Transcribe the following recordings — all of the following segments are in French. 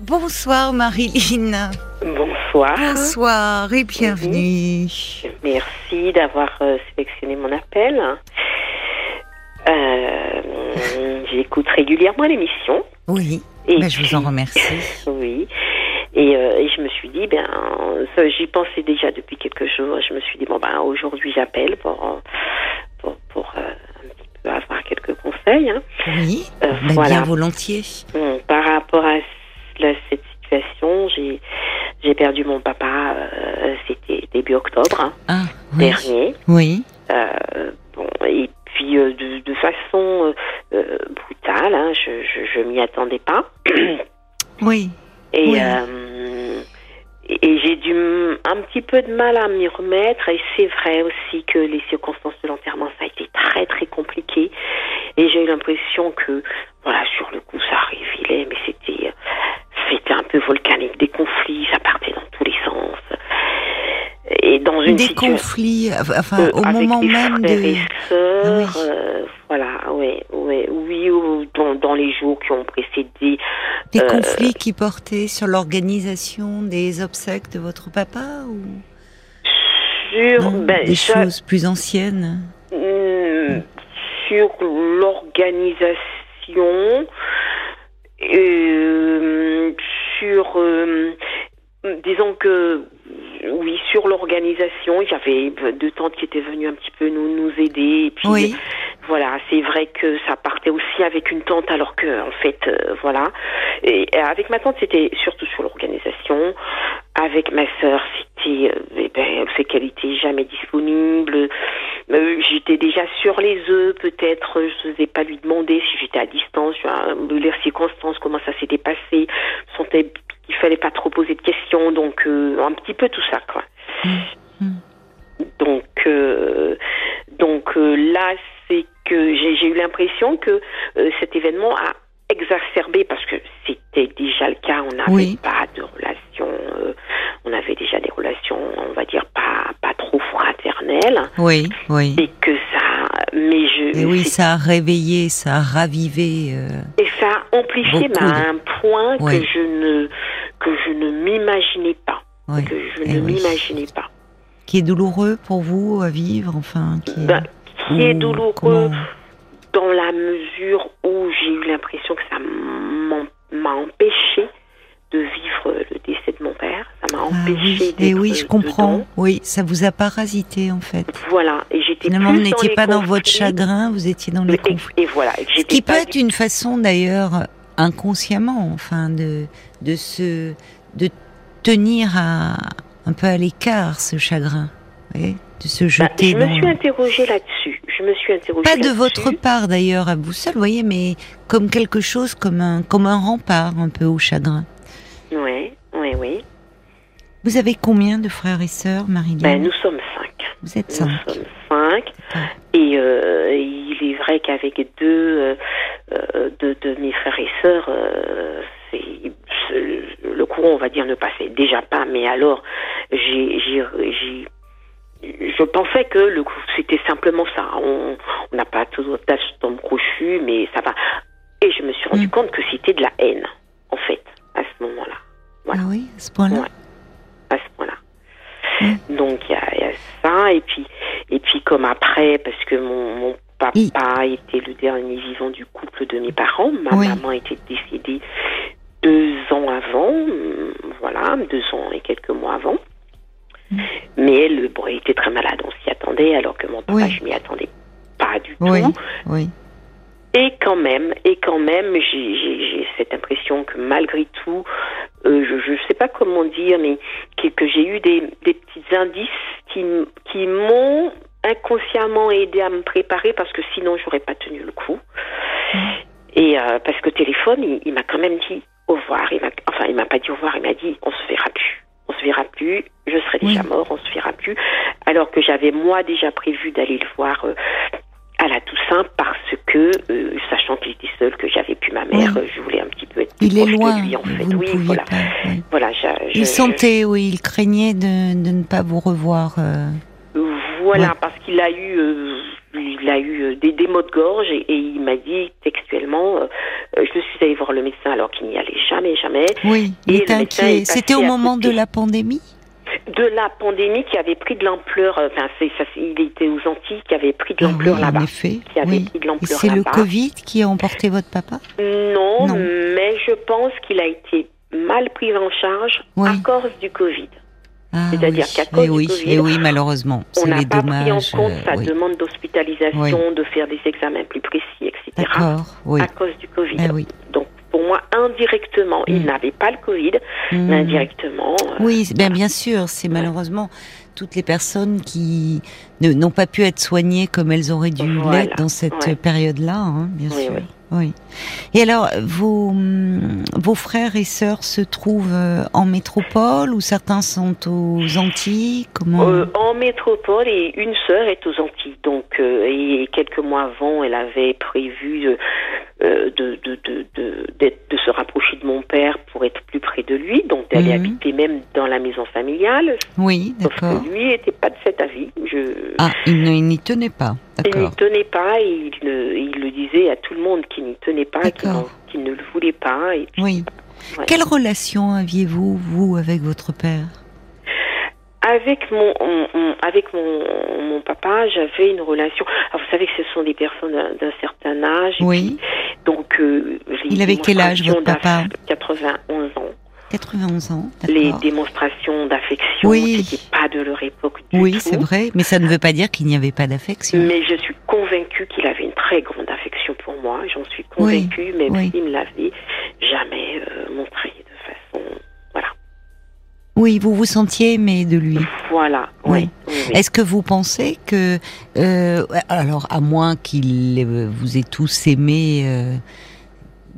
Bonsoir Marilyn. Bonsoir. Bonsoir et bienvenue. Merci d'avoir euh, sélectionné mon appel. Euh, J'écoute régulièrement l'émission. Oui. Et ben, je vous en remercie. Oui. Et, euh, et je me suis dit, ben, j'y pensais déjà depuis quelques jours. Je me suis dit, bon, ben, aujourd'hui, j'appelle pour, pour, pour un petit peu avoir quelques conseils. hein. Oui. Euh, Ben, voilà. Bien volontiers. Bon, par rapport à cette situation, j'ai j'ai perdu mon papa, euh, c'était début octobre hein, Ah, oui. dernier. Oui. Euh, bon, et puis euh, de, de façon brutale, hein, je, je, je m'y attendais pas. Oui. Et, Oui. et et j'ai dû un petit peu de mal à m'y remettre. Et c'est vrai aussi que les circonstances de l'enterrement, ça a été très très compliqué. Et j'ai eu l'impression que, voilà, sur le coup, ça arrivait, mais c'était, c'était un peu volcanique, des conflits, ça partait dans tous les sens. Et dans une Des situation conflits, enfin, euh, au moment des même frères de. et sœurs, Ah oui. euh, voilà, ouais, ouais, oui, ou dans, dans les jours qui ont précédé Des euh, conflits qui portaient sur l'organisation des obsèques de votre papa ou sur non, ben, des ça- choses plus anciennes? Hmm, sur l'organisation, euh, sur, euh, disons que, oui, sur l'organisation, il y avait deux tantes qui étaient venues un petit peu nous, nous aider. Et puis, Oui. voilà, c'est vrai que ça partait aussi avec une tante, alors que, en fait, euh, voilà. Et avec ma tante, c'était surtout sur l'organisation. Avec ma sœur, c'était euh, eh ben, qu'elle était jamais disponible. Euh, j'étais déjà sur les œufs, peut-être. Je n'osais pas lui demander si j'étais à distance, euh, les circonstances, comment ça s'était passé. Sentais qu'il fallait pas trop poser de questions, donc euh, un petit peu tout ça, quoi. Donc, euh, donc euh, là, c'est que j'ai eu l'impression que euh, cet événement a exacerbé parce que c'était déjà le cas. On n'avait Oui. pas de relation. euh, on avait déjà des relations, on va dire pas pas trop Oui, oui. et que ça. Mais je. Et oui, ça a réveillé, ça a ravivé. euh, et ça a amplifié, de- à un point Oui. que je ne que je ne m'imaginais pas, oui. que je Eh ne oui. m'imaginais pas. Qui est douloureux pour vous à vivre, enfin. Qui est, Ben, qui est ou douloureux. comment- dans la mesure où j'ai eu l'impression que ça m'en- m'a empêché de vivre le décès de mon père. Empêché oui, d'être et oui, je comprends. dedans. Oui, ça vous a parasité en fait. Voilà, et j'étais Finalement, vous n'étiez pas dans votre chagrin, vous étiez dans les Et, conflits. et voilà, Ce qui peut être une façon d'ailleurs inconsciemment, enfin, de de se de tenir à un peu à l'écart ce chagrin, vous voyez, de se Bah, jeter je me suis interrogée là-dessus. Je me suis interrogée Pas de votre part d'ailleurs à vous seul, vous voyez, mais comme quelque chose, comme un comme un rempart un peu au chagrin. Vous avez combien de frères et sœurs, Marie-Lise Ben, nous sommes cinq. Vous êtes Nous cinq. sommes cinq. Et euh, il est vrai qu'avec deux, euh, euh, deux de mes frères et sœurs, euh, le courant, on va dire, ne passait déjà pas. Mais alors, j'ai, je pensais que le c'était simplement ça. On n'a pas toujours d'âme crochu, mais ça va. Et je me suis rendu Mm. compte que c'était de la haine, en fait, à ce moment-là. Voilà. Ah oui, à ce point-là. Ouais. À ce point-là. Donc il y, a- il y a ça et puis et puis comme après parce que mon, mon papa était le dernier vivant du couple de mes parents, ma Oui. maman était décédée deux ans avant, hum, voilà deux ans et quelques mois avant. Mm. Mais elle, bon, elle était très malade, on s'y attendait, alors que mon papa, Oui. je m'y attendais pas du tout. oui. Et quand même, et quand même, j'ai cette impression que malgré tout, euh, je ne sais pas comment dire, mais que, que j'ai eu des, des petits indices qui, qui m'ont inconsciemment aidé à me préparer parce que sinon j'aurais pas tenu le coup. Et euh, parce que téléphone, il, il m'a quand même dit au revoir. Il enfin, il m'a pas dit au revoir, il m'a dit on se verra plus. On se verra plus, je serai déjà Oui. mort, on se verra plus. Alors que j'avais moi déjà prévu d'aller le voir euh, à la Toussaint parce que, euh, sachant qu'il était seul, que j'avais plus ma mère, Oui. je voulais un petit peu Il est loin, de lui en fait. vous oui, voilà. pas. oui. Voilà, j'a- je- Il je- sentait, oui, il craignait de, de ne pas vous revoir. euh. Voilà, Ouais. parce qu'il a eu, euh, il a eu des, des maux de gorge et, il m'a dit textuellement, je suis allée voir le médecin alors qu'il n'y allait jamais, jamais. Oui, il est inquiet. C'était au moment de la pandémie? De la pandémie qui avait pris de l'ampleur, euh, enfin, ça, il était aux Antilles, qui avait pris de ah l'ampleur là-bas. En effet, qui avait pris de l'ampleur C'est le Covid qui a emporté votre papa? Non, mais je pense qu'il a été mal pris en charge à cause du Covid. Ah C'est-à-dire qu'à cause et oui, du Covid, et oui, malheureusement, on n'a pas pris en compte sa euh, demande d'hospitalisation, de faire des examens plus précis, etc. À cause du Covid. Eh. Donc pour moi, indirectement, il mm. n'avait pas le Covid, mm. mais indirectement. Euh, oui, bien, bien sûr, c'est malheureusement toutes les personnes qui n'ont pas pu être soignées comme elles auraient dû l'être dans cette période-là, hein, bien sûr. Oui. Et alors, vos, vos frères et sœurs se trouvent euh, en métropole ou certains sont aux Antilles? Comment euh, En métropole et une sœur est aux Antilles. Donc, euh, et quelques mois avant, elle avait prévu de, de, de, de, de, se rapprocher de mon père pour être plus près de lui. Donc, d'aller mhm. habiter même dans la maison familiale. Oui, d'accord. Lui n'était pas de cet avis. Je... Ah, il n'y tenait pas. Il n'y tenait pas et il, il, le disait à tout le monde qu'il n'y tenait pas, qu'il ne le voulait pas. oui. Quelle relation aviez-vous, vous, avec votre père? Avec mon, avec mon, mon papa, j'avais une relation. Alors vous savez que ce sont des personnes d'un certain âge. Oui. donc euh, il avait quel âge votre papa? 91 ans. 91 ans. Les démonstrations d'affection oui. n'étaient pas de leur époque du Oui, c'est vrai, mais ça ne veut pas dire qu'il n'y avait pas d'affection. Mais je suis convaincue qu'il avait une très grande affection pour moi, j'en suis convaincue, même s'il ne l'avait jamais euh, montré de façon... Voilà. Oui, vous vous sentiez aimé de lui. Voilà, oui. Est-ce que vous pensez que... Euh, alors, à moins qu'il vous ait tous aimé... Euh,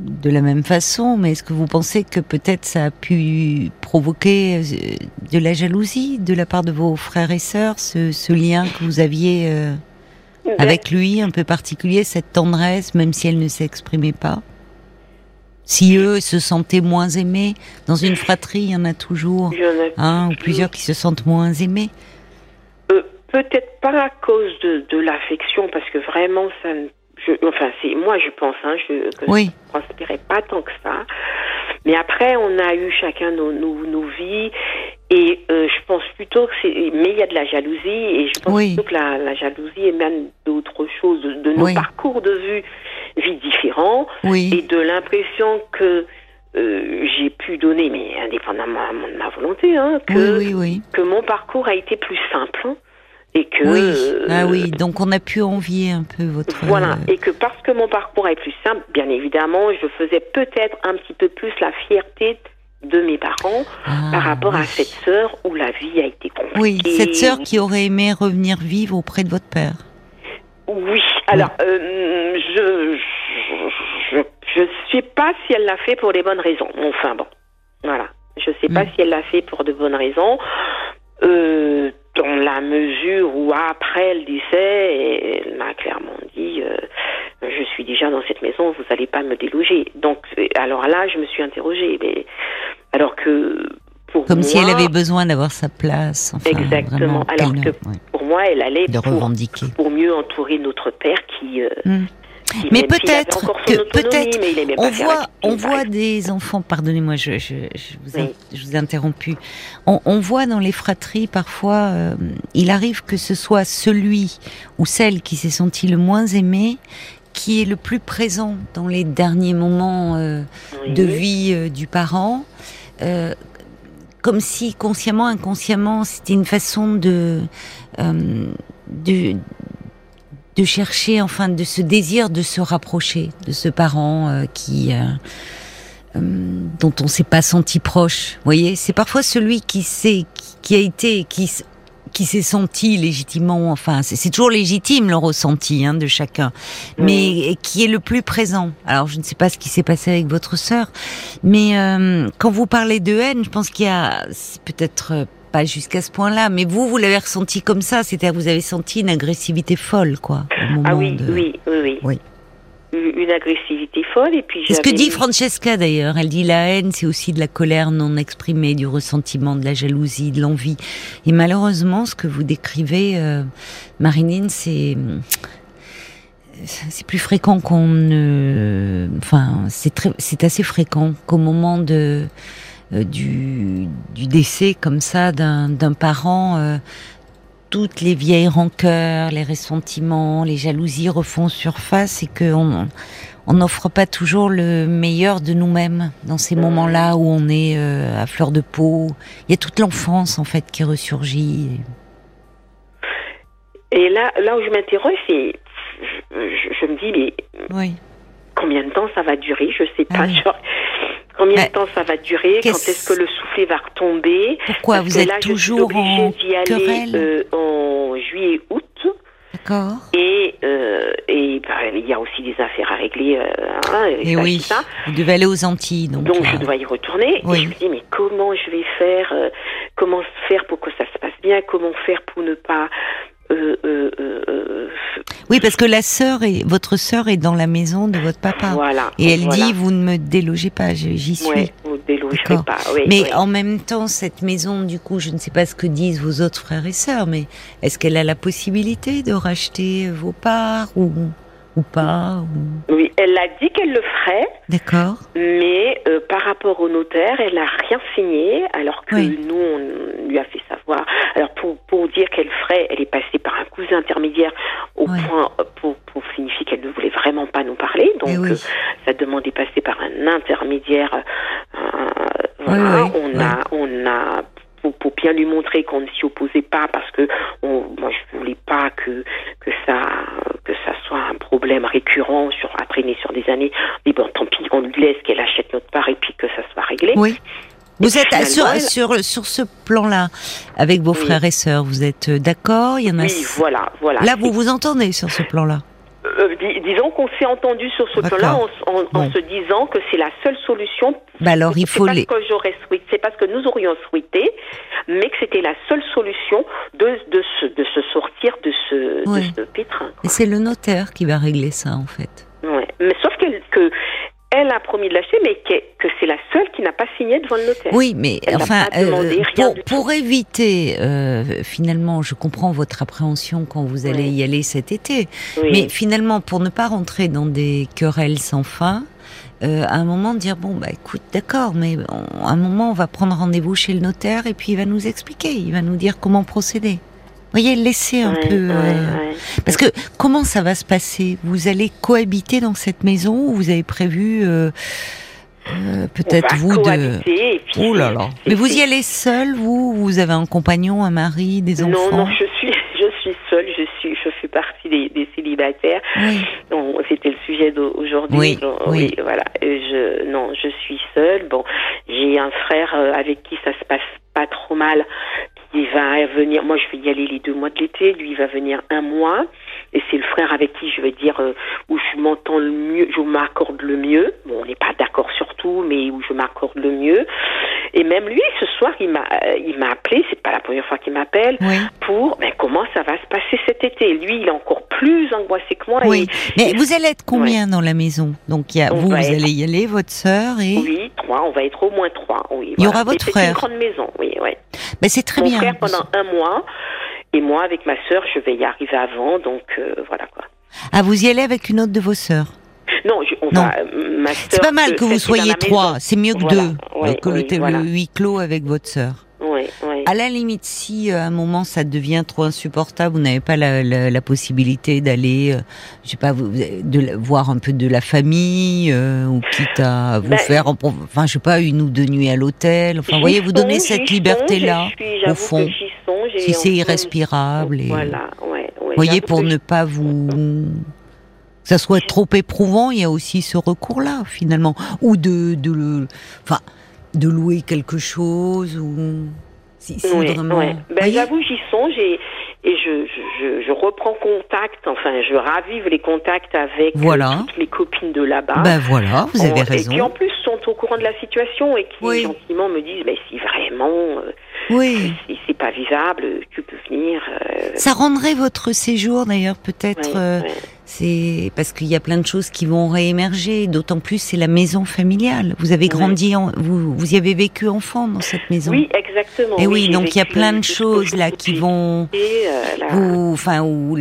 de la même façon, mais est-ce que vous pensez que peut-être ça a pu provoquer euh, de la jalousie de la part de vos frères et sœurs, ce, lien que vous aviez euh, avec lui, un peu particulier, cette tendresse, même si elle ne s'exprimait pas? Si eux se sentaient moins aimés, dans une fratrie, il y en a toujours un ou plusieurs qui se sentent moins aimés? Euh, peut-être pas à cause de, de l'affection, parce que vraiment, ça ne enfin, c'est moi, je pense, hein, je, que oui. je ne transpirais pas tant que ça. Mais après, on a eu chacun nos, nos, vies. Et euh, je pense plutôt que c'est. Mais il y a de la jalousie. Et je pense plutôt que la, la jalousie émane d'autres choses, de, nos parcours de vue, vie différents. Et de l'impression que. Euh, j'ai pu donner, mais indépendamment de ma volonté, hein, que, que mon parcours a été plus simple. Et que oui. ah oui, donc on a pu envier un peu votre voilà et que parce que mon parcours est plus simple, bien évidemment, je faisais peut-être un petit peu plus la fierté de mes parents ah, par rapport à cette sœur où la vie a été compliquée. Oui, cette sœur qui aurait aimé revenir vivre auprès de votre père. Oui, alors euh, je, je je sais pas si elle l'a fait pour les bonnes raisons. Enfin bon, voilà, je sais pas mm. si elle l'a fait pour de bonnes raisons. Euh, dans la mesure où après le décès, elle m'a clairement dit euh, je suis déjà dans cette maison, vous n'allez pas me déloger. Donc alors là, je me suis interrogée, mais alors que pour comme si elle avait besoin d'avoir sa place. exactement. Alors que pour moi, elle allait de pour, revendiquer. pour mieux entourer notre père qui. Euh, hmm. Mais peut-être que peut-être on voit on voit des enfants. Pardonnez-moi, je, je, je, vous je vous ai interrompu. On, on, voit dans les fratries parfois, euh, il arrive que ce soit celui ou celle qui s'est senti le moins aimé qui est le plus présent dans les derniers moments euh, de vie euh, du parent. comme si consciemment, inconsciemment, c'était une façon de, de de chercher, enfin, de ce désir de se rapprocher de ce parent euh, qui, euh, euh, dont on s'est pas senti proche. Vous voyez, c'est parfois celui qui sait, qui a été, qui qui s'est senti légitimement, enfin c'est toujours légitime le ressenti hein, de chacun, mais qui est le plus présent. Alors je ne sais pas ce qui s'est passé avec votre sœur, mais quand vous parlez de haine, je pense qu'il y a peut-être pas jusqu'à ce point-là, mais vous, vous l'avez ressenti comme ça, c'est-à-dire vous avez senti une agressivité folle, quoi. ah oui, oui, oui, oui, Une agressivité folle, et puis. C'est ce que dit Francesca d'ailleurs. Elle dit la haine, c'est aussi de la colère non exprimée, du ressentiment, de la jalousie, de l'envie. Et malheureusement, ce que vous décrivez, euh, Marinine, c'est c'est plus fréquent qu'on ne, enfin, c'est très, c'est assez fréquent qu'au moment de du, du, décès comme ça d'un parent, euh, toutes les vieilles rancœurs, les ressentiments, les jalousies refont surface et qu'on on n'offre pas toujours le meilleur de nous-mêmes dans ces moments-là où on est euh, à fleur de peau. Il y a toute l'enfance en fait qui ressurgit. Et là, là où je m'interroge, c'est, je, me dis, mais oui. combien de temps ça va durer? Je sais pas. Ah combien de temps ça va durer Quand est-ce que le soufflet va retomber Pourquoi vous êtes toujours en d'y aller euh, en juillet, août. D'accord. Et euh, et bah, il y a aussi des affaires à régler. Euh, hein, et oui. Ça. Vous devez aller aux Antilles, donc. Donc je dois y retourner. Et je me dis mais comment je vais faire Comment faire pour que ça se passe bien Comment faire pour ne pas euh, euh, euh, oui, parce que la sœur et votre sœur est dans la maison de votre papa. Voilà. Et elle dit vous ne me délogez pas, j'y suis. Oui, vous ne pas. Oui, mais en même temps, cette maison, du coup, je ne sais pas ce que disent vos autres frères et sœurs, mais est-ce qu'elle a la possibilité de racheter vos parts ou ou pas Oui, elle a dit qu'elle le ferait. D'accord. Mais euh, par rapport au notaire, elle n'a rien signé, alors que nous, on lui a fait savoir. Alors pour, pour dire qu'elle ferait, elle est passée par un cousin intermédiaire au point pour, pour signifier qu'elle ne voulait vraiment pas nous parler. Donc eh euh, ça demandait passer par un intermédiaire. Euh, voilà, on a on a pour, pour, bien lui montrer qu'on ne s'y opposait pas parce que on, moi je voulais pas que que ça que ça soit un problème récurrent sur à traîner sur des années. Mais bon, tant pis, on lui laisse qu'elle achète notre part et puis que ça soit réglé. Oui. Vous êtes sur, sur, sur ce plan-là, avec vos frères et sœurs, vous êtes d'accord Il y en a. Oui, voilà, voilà. Là, vous vous entendez sur ce plan-là euh, disons qu'on s'est entendu sur ce plan-là en, se disant que c'est la seule solution. Bah alors il faut les. que j'aurais souhaité, c'est parce que nous aurions souhaité, mais que c'était la seule solution de, de, se, de se sortir de ce, de ce pétrin. Et c'est le notaire qui va régler ça en fait. Ouais. Mais sauf que, que elle a promis de lâcher, mais que, que c'est la seule qui n'a pas signé devant le notaire. Oui, mais enfin, euh, pour, pour éviter, euh, finalement, je comprends votre appréhension quand vous allez y aller cet été, mais finalement, pour ne pas rentrer dans des querelles sans fin, euh, à un moment dire bon bah écoute d'accord mais à un moment on va prendre rendez-vous chez le notaire et puis il va nous expliquer il va nous dire comment procéder voyez, laissez un peu. Euh, parce que comment ça va se passer? Vous allez cohabiter dans cette maison ou vous avez prévu euh, euh, peut-être vous de. oh là là. Mais vous y allez seul, vous? Vous avez un compagnon, un mari, des enfants Non, non, je suis, je suis seule. Je suis, je fais partie des, célibataires. C'était le sujet d'aujourd'hui. Oui, oui. voilà. Je, non, je suis seule. Bon, j'ai un frère avec qui ça se passe pas trop mal, il va venir, moi je vais y aller les deux mois de l'été, lui il va venir un mois, et c'est le frère avec qui je vais dire euh, où je m'entends le mieux, je m'accorde le mieux. Bon, on n'est pas d'accord sur tout, mais où je m'accorde le mieux. Et même lui, ce soir, il m'a, euh, il m'a appelé, c'est pas la première fois qu'il m'appelle, pour ben, comment ça va se passer cet été. Lui, il est encore plus angoissé que moi. Oui, mais vous allez être combien dans la maison? Donc, il y a, vous, vous allez y aller, votre sœur et... Oui, trois, on va être au moins trois. Oui, il y aura votre frère. C'est une grande maison, oui, oui. Mais c'est très bien pendant un mois. Et moi, avec ma sœur, je vais y arriver avant, donc euh, voilà quoi. Ah, vous y allez avec une autre de vos sœurs? Non, je, on Va, euh, ma C'est pas mal que vous soyez trois, c'est mieux que deux, que le, huis clos avec votre sœur. Oui, oui. À la limite, si euh, à un moment ça devient trop insupportable, vous n'avez pas la, la, possibilité d'aller, je sais pas, vous, de voir un peu de la famille, ou quitte à vous ben, faire, enfin, je sais pas, une ou deux nuits à l'hôtel. Enfin, vous voyez, vous donnez cette liberté-là, au fond si c'est irrespirable. Et... Voilà, Vous voyez, pour ne pas vous que ça soit trop éprouvant, il y a aussi ce recours-là finalement, ou de de le, enfin, de louer quelque chose ou si, vraiment. Ben, j'avoue, j'y songe et, et je, je, je, reprends contact, enfin, je ravive les contacts avec euh, voilà. toutes les copines de là-bas. Ben voilà, vous avez raison. Et qui en plus sont au courant de la situation et qui gentiment me disent, mais si vraiment. Euh, oui. c'est pas vivable, tu peux venir. Euh. Ça rendrait votre séjour d'ailleurs peut-être. Euh, c'est parce qu'il y a plein de choses qui vont réémerger. D'autant plus c'est la maison familiale. Vous avez grandi, en, vous vous y avez vécu enfant dans cette maison. Oui, exactement. Et oui, donc il y a plein de choses là qui vont. Euh, vous, enfin, où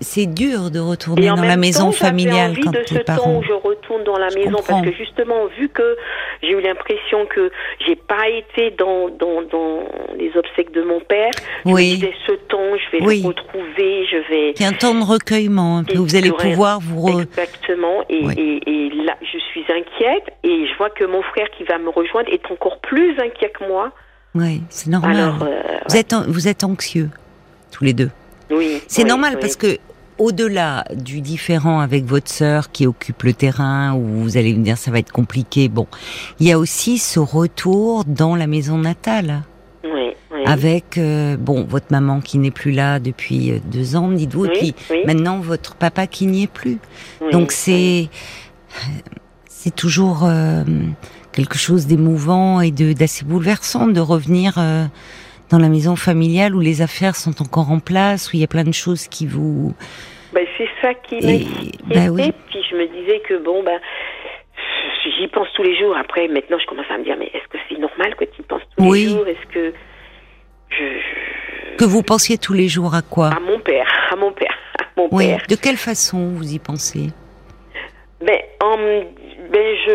c'est dur de retourner dans la maison familiale quand de ce temps où je retourne dans la maison parce que justement vu que j'ai eu l'impression que j'ai pas été dans, dans, dans les obsèques de mon père, oui. je disais ce temps, je vais le retrouver, je vais. A un temps de recueillement, vous allez pouvoir vous. Exactement, et, et, là je suis inquiète et je vois que mon frère qui va me rejoindre est encore plus inquiet que moi. Oui, c'est normal. Euh, vous êtes vous êtes anxieux tous les deux. Oui. C'est normal parce que au-delà du différent avec votre sœur qui occupe le terrain, où vous allez me dire ça va être compliqué, bon, il y a aussi ce retour dans la maison natale. Oui, Avec euh, bon votre maman qui n'est plus là depuis euh, deux ans, dites-vous, et puis maintenant votre papa qui n'y est plus. Donc c'est c'est toujours euh, quelque chose d'émouvant et de d'assez bouleversant de revenir dans la maison familiale où les affaires sont encore en place, où il y a plein de choses qui vous... Ben, c'est ça qui m'inquiétait. Ben oui. Puis je me disais que bon, ben, j'y pense tous les jours. Après, maintenant, je commence à me dire, mais est-ce que c'est normal que tu y penses tous les jours? Est-ce que... Que vous pensiez tous les jours à quoi? À mon père, à mon père, à mon oui. père. De quelle façon vous y pensez ben, ben, je,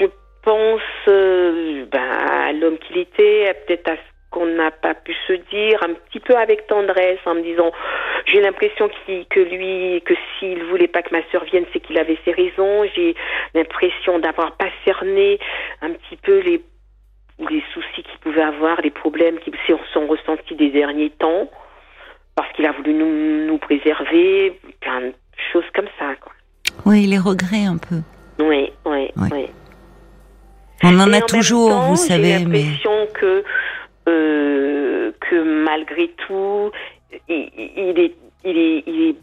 je pense euh, ben, à l'homme qu'il était, peut-être à qu'on n'a pas pu se dire, un petit peu avec tendresse, en me disant, j'ai l'impression que lui, que s'il voulait pas que ma sœur vienne, c'est qu'il avait ses raisons. J'ai l'impression d'avoir pas cerné un petit peu les les soucis qu'il pouvait avoir, les problèmes qui sont ressentis des derniers temps, parce qu'il a voulu nous, nous préserver, plein de choses comme ça. Quoi. Oui, les regrets un peu. Oui, oui, oui. On en a toujours, vous savez. J'ai l'impression que euh, que malgré tout, il, il est, il est, il est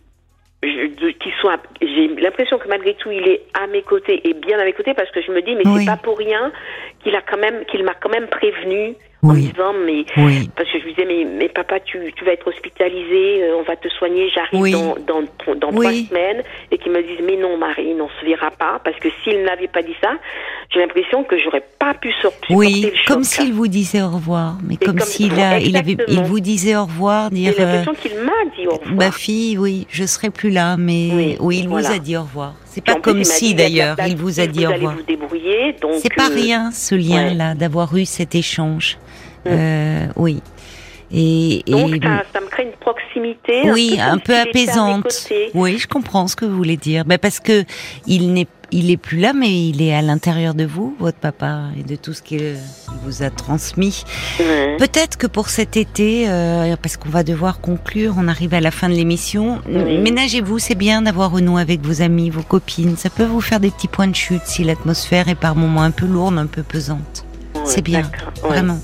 qu'il soit j'ai l'impression que malgré tout il est à mes côtés et bien à mes côtés parce que je me dis mais c'est pas pour rien qu'il a quand même qu'il m'a quand même prévenu en disant mais parce je lui disais mais, mais papa tu, tu vas être hospitalisé euh, on va te soigner j'arrive dans dans, dans trois semaines. Et qu'il me dise mais non Marie on se verra pas parce que s'il n'avait pas dit ça j'ai l'impression que j'aurais pas pu sortir oui comme s'il vous disait au revoir mais comme, s'il a il avait il vous disait au revoir dire j'ai l'impression qu'il m'a dit au revoir. ma fille oui je serai plus là mais oui, il vous a dit au revoir. C'est pas comme si d'ailleurs il vous a dit au revoir. vous débrouiller donc c'est pas euh, rien ce lien là d'avoir eu cet échange. Euh, oui. Et, Donc ça, me crée une proximité. Oui, un peu, apaisante. Oui, je comprends ce que vous voulez dire. Ben parce que il n'est il est plus là, mais il est à l'intérieur de vous, votre papa, et de tout ce qu'il vous a transmis. Peut-être que pour cet été, euh, parce qu'on va devoir conclure, on arrive à la fin de l'émission. Ménagez-vous, c'est bien d'avoir renoué avec vos amis, vos copines. Ça peut vous faire des petits points de chute si l'atmosphère est par moments un peu lourde, un peu pesante. c'est bien, vraiment.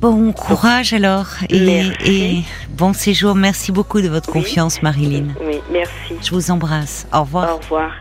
Bon courage alors et, bon séjour. Merci beaucoup de votre confiance, Marilyn. Oui, merci. Je vous embrasse. Au revoir. Au revoir.